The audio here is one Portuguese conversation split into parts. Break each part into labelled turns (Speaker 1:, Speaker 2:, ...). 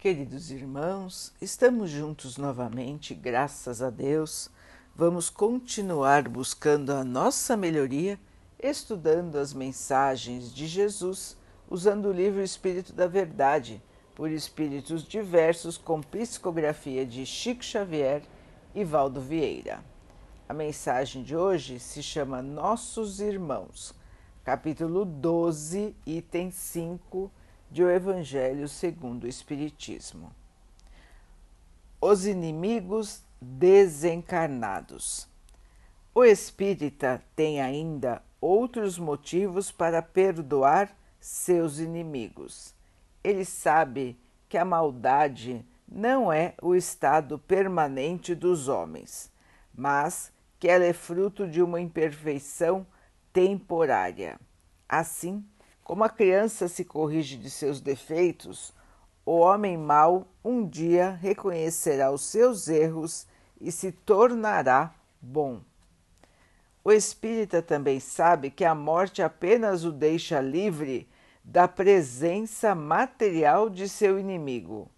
Speaker 1: Queridos irmãos, estamos juntos novamente, graças a Deus. Vamos continuar buscando a nossa melhoria, estudando as mensagens de Jesus, usando o livro Espírito da Verdade, por espíritos diversos, com psicografia de Chico Xavier e Valdo Vieira. A mensagem de hoje se chama Nossos Irmãos, capítulo 12, item 5 de O Evangelho segundo o Espiritismo. Os inimigos desencarnados. O espírita tem ainda outros motivos para perdoar seus inimigos. Ele sabe que a maldade não é o estado permanente dos homens, mas que ela é fruto de uma imperfeição temporária. Assim, como a criança se corrige de seus defeitos, o homem mau um dia reconhecerá os seus erros e se tornará bom. O espírita também sabe que a morte apenas o deixa livre da presença material de seu inimigo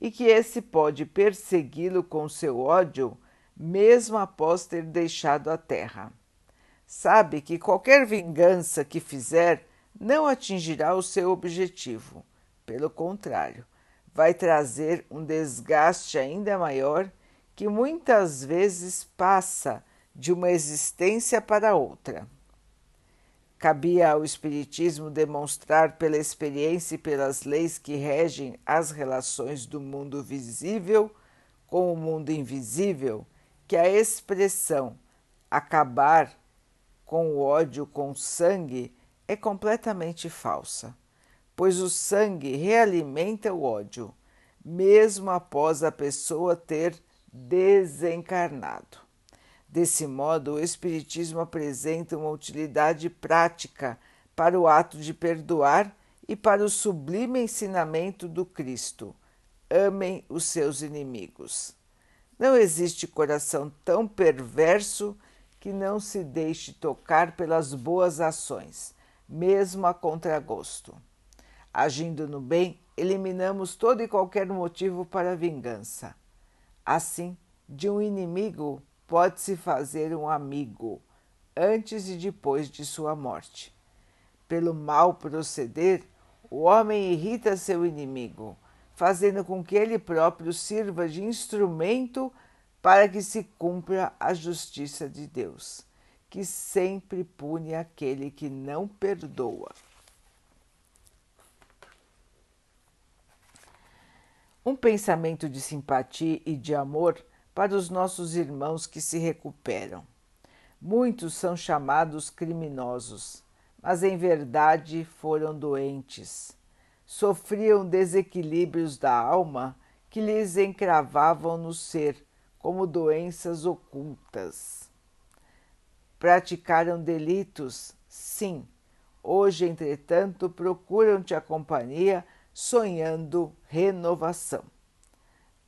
Speaker 1: e que esse pode persegui-lo com seu ódio mesmo após ter deixado a terra. Sabe que qualquer vingança que fizer não atingirá o seu objetivo. Pelo contrário, vai trazer um desgaste ainda maior que muitas vezes passa de uma existência para outra. Cabia ao Espiritismo demonstrar pela experiência e pelas leis que regem as relações do mundo visível com o mundo invisível que a expressão acabar com o ódio com sangue é completamente falsa, pois o sangue realimenta o ódio, mesmo após a pessoa ter desencarnado. Desse modo, o Espiritismo apresenta uma utilidade prática para o ato de perdoar e para o sublime ensinamento do Cristo: amem os seus inimigos. Não existe coração tão perverso que não se deixe tocar pelas boas ações mesmo a contragosto. Agindo no bem, eliminamos todo e qualquer motivo para vingança. Assim, de um inimigo pode-se fazer um amigo, antes e depois de sua morte. Pelo mal proceder, o homem irrita seu inimigo, fazendo com que ele próprio sirva de instrumento para que se cumpra a justiça de Deus que sempre pune aquele que não perdoa. Um pensamento de simpatia e de amor para os nossos irmãos que se recuperam. Muitos são chamados criminosos, mas em verdade foram doentes. Sofriam desequilíbrios da alma que lhes encravavam no ser, como doenças ocultas Praticaram delitos? Sim. Hoje, entretanto, procuram-te a companhia, sonhando renovação.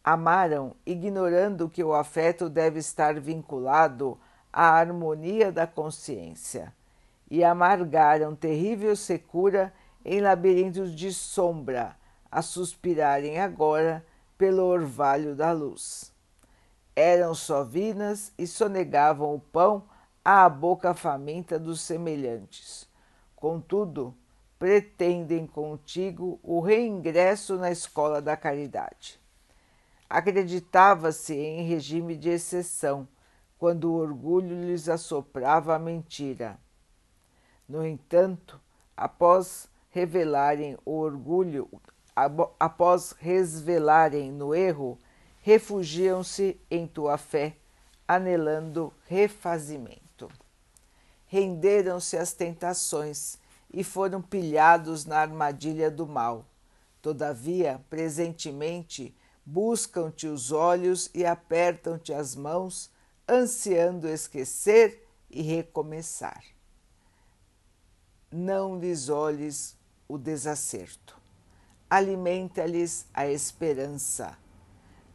Speaker 1: Amaram, ignorando que o afeto deve estar vinculado à harmonia da consciência, e amargaram terrível secura em labirintos de sombra, a suspirarem agora pelo orvalho da luz. Eram sovinas e sonegavam o pão à boca faminta dos semelhantes. Contudo, pretendem contigo o reingresso na escola da caridade. Acreditava-se em regime de exceção, quando o orgulho lhes assoprava a mentira. No entanto, após revelarem o orgulho, após resvelarem no erro, refugiam-se em tua fé, anelando refazimento renderam-se às tentações e foram pilhados na armadilha do mal. Todavia, presentemente, buscam-te os olhos e apertam-te as mãos, ansiando esquecer e recomeçar. Não lhes olhes o desacerto. Alimenta-lhes a esperança.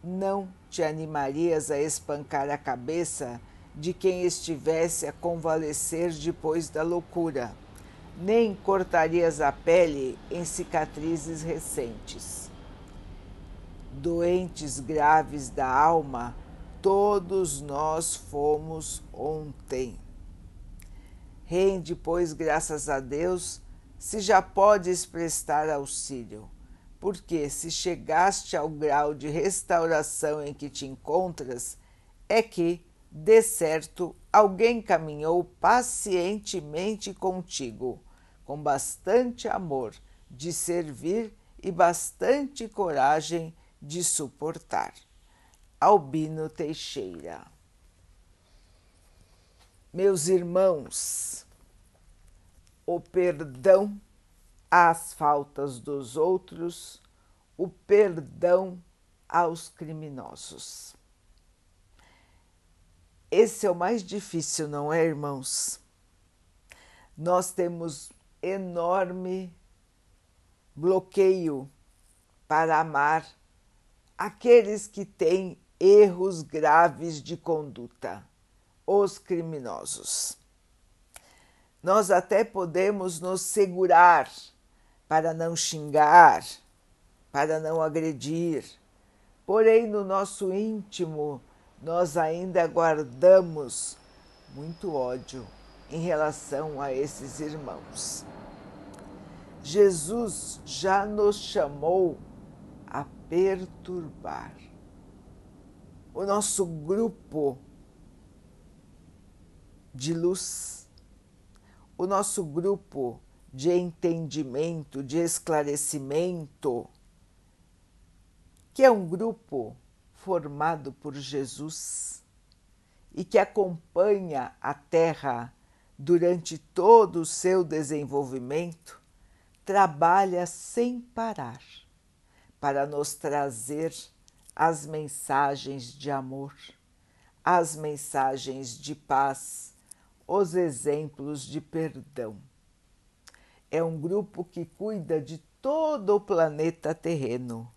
Speaker 1: Não te animarias a espancar a cabeça de quem estivesse a convalescer depois da loucura, nem cortarias a pele em cicatrizes recentes. doentes graves da alma, todos nós fomos ontem. Rende, pois, graças a Deus, se já podes prestar auxílio, porque se chegaste ao grau de restauração em que te encontras, é que, de certo, alguém caminhou pacientemente contigo, com bastante amor de servir e bastante coragem de suportar. Albino Teixeira. Meus irmãos, o perdão às faltas dos outros, o perdão aos criminosos. Esse é o mais difícil, não é, irmãos? Nós temos enorme bloqueio para amar aqueles que têm erros graves de conduta, os criminosos. Nós até podemos nos segurar para não xingar, para não agredir, porém no nosso íntimo nós ainda guardamos muito ódio em relação a esses irmãos. Jesus já nos chamou a perturbar. O nosso grupo de luz, o nosso grupo de entendimento, de esclarecimento, que é um grupo formado por Jesus e que acompanha a Terra durante todo o seu desenvolvimento, trabalha sem parar para nos trazer as mensagens de amor, as mensagens de paz, os exemplos de perdão. É um grupo que cuida de todo o planeta terreno.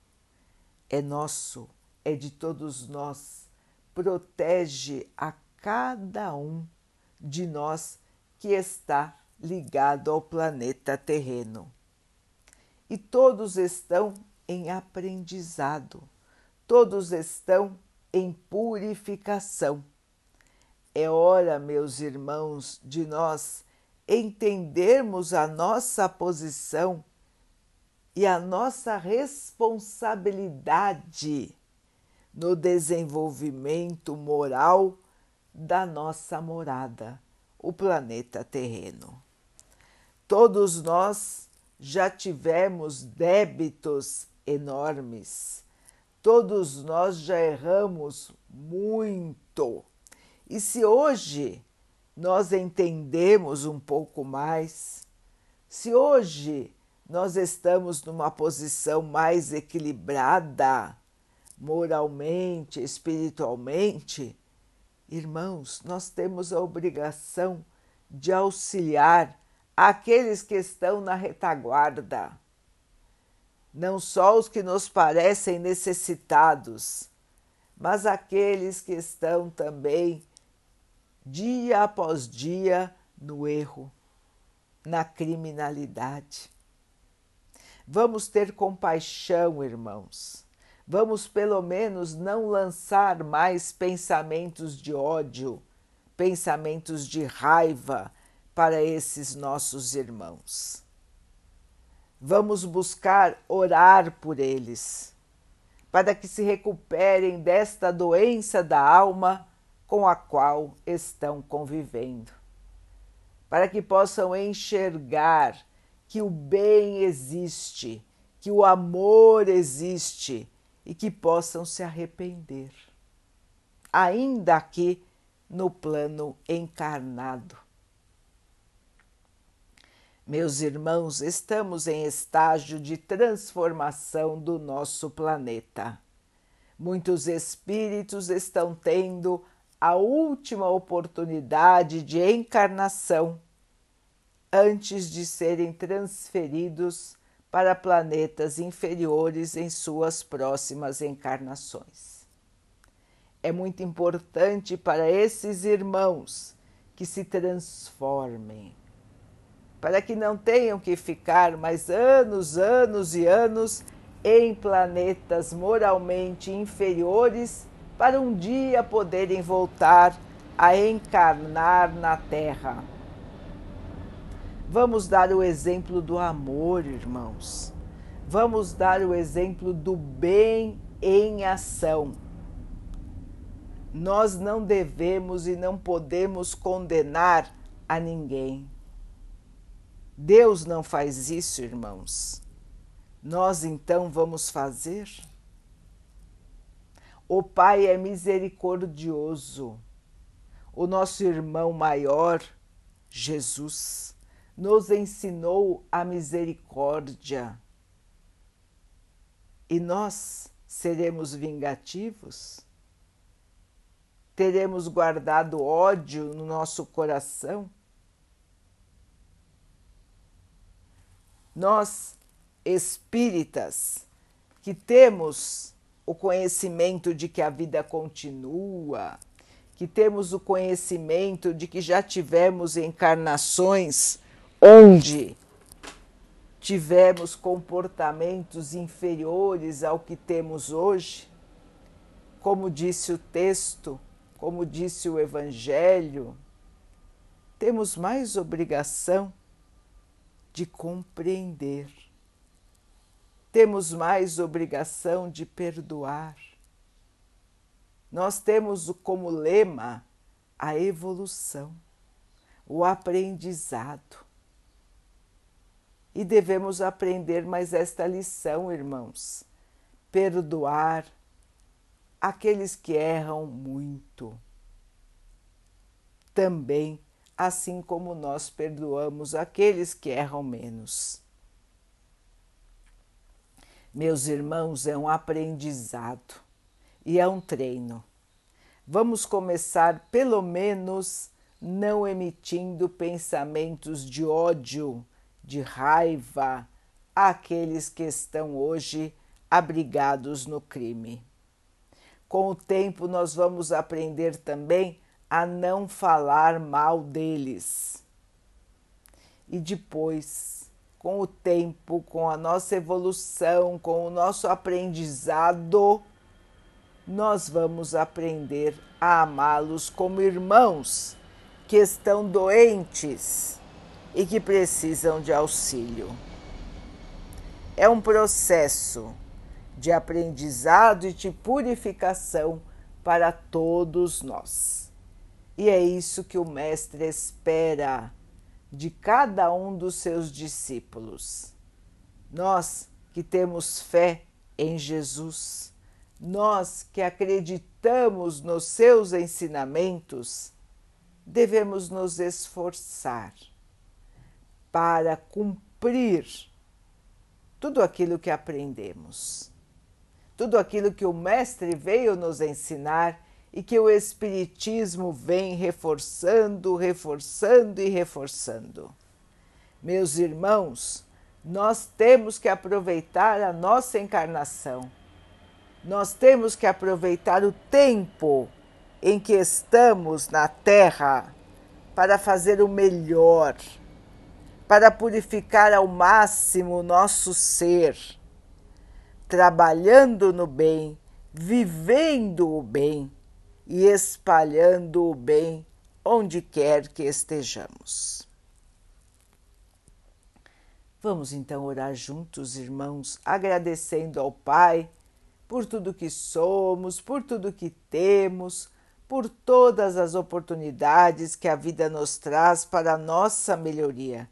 Speaker 1: É nosso, é de todos nós, protege a cada um de nós que está ligado ao planeta terreno e todos estão em aprendizado, todos estão em purificação. É hora, meus irmãos, de nós entendermos a nossa posição e a nossa responsabilidade no desenvolvimento moral da nossa morada, o planeta terreno. Todos nós já tivemos débitos enormes. Todos nós já erramos muito. E se hoje nós entendemos um pouco mais, se hoje nós estamos numa posição mais equilibrada, moralmente, espiritualmente, irmãos, nós temos a obrigação de auxiliar aqueles que estão na retaguarda, não só os que nos parecem necessitados, mas aqueles que estão também dia após dia no erro, na criminalidade. Vamos ter compaixão, irmãos. Vamos pelo menos não lançar mais pensamentos de ódio, pensamentos de raiva, para esses nossos irmãos. Vamos buscar orar por eles, para que se recuperem desta doença da alma com a qual estão convivendo, para que possam enxergar que o bem existe, que o amor existe e que possam se arrepender, ainda aqui no plano encarnado meus irmãos, estamos em estágio de transformação do nosso planeta. Muitos espíritos estão tendo a última oportunidade de encarnação antes de serem transferidos para planetas inferiores em suas próximas encarnações. É muito importante para esses irmãos que se transformem para que não tenham que ficar mais anos, anos e anos em planetas moralmente inferiores para um dia poderem voltar a encarnar na Terra. Vamos dar o exemplo do amor, irmãos. Vamos dar o exemplo do bem em ação. Nós não devemos e não podemos condenar a ninguém. Deus não faz isso, irmãos. Nós então vamos fazer? O Pai é misericordioso. O nosso irmão maior, Jesus, nos ensinou a misericórdia. E nós seremos vingativos? Teremos guardado ódio no nosso coração? Nós, espíritas, que temos o conhecimento de que a vida continua, que temos o conhecimento de que já tivemos encarnações onde tivemos comportamentos inferiores ao que temos hoje, como disse o texto, como disse o Evangelho, temos mais obrigação de compreender, temos mais obrigação de perdoar. Nós temos como lema a evolução, o aprendizado e devemos aprender mais esta lição, irmãos: perdoar aqueles que erram muito. Também, assim como nós perdoamos aqueles que erram menos. Meus irmãos, é um aprendizado e é um treino. Vamos começar, pelo menos, não emitindo pensamentos de ódio de raiva àqueles que estão hoje abrigados no crime. Com o tempo, nós vamos aprender também a não falar mal deles. E depois, com o tempo, com a nossa evolução, com o nosso aprendizado, nós vamos aprender a amá-los como irmãos que estão doentes e que precisam de auxílio. É um processo de aprendizado e de purificação para todos nós. E é isso que o Mestre espera de cada um dos seus discípulos. Nós que temos fé em Jesus, nós que acreditamos nos seus ensinamentos, devemos nos esforçar para cumprir tudo aquilo que aprendemos, tudo aquilo que o Mestre veio nos ensinar e que o Espiritismo vem reforçando, reforçando e reforçando. Meus irmãos, nós temos que aproveitar a nossa encarnação, nós temos que aproveitar o tempo em que estamos na Terra para fazer o melhor para purificar ao máximo o nosso ser, trabalhando no bem, vivendo o bem e espalhando o bem onde quer que estejamos. Vamos então orar juntos, irmãos, agradecendo ao Pai por tudo que somos, por tudo que temos, por todas as oportunidades que a vida nos traz para a nossa melhoria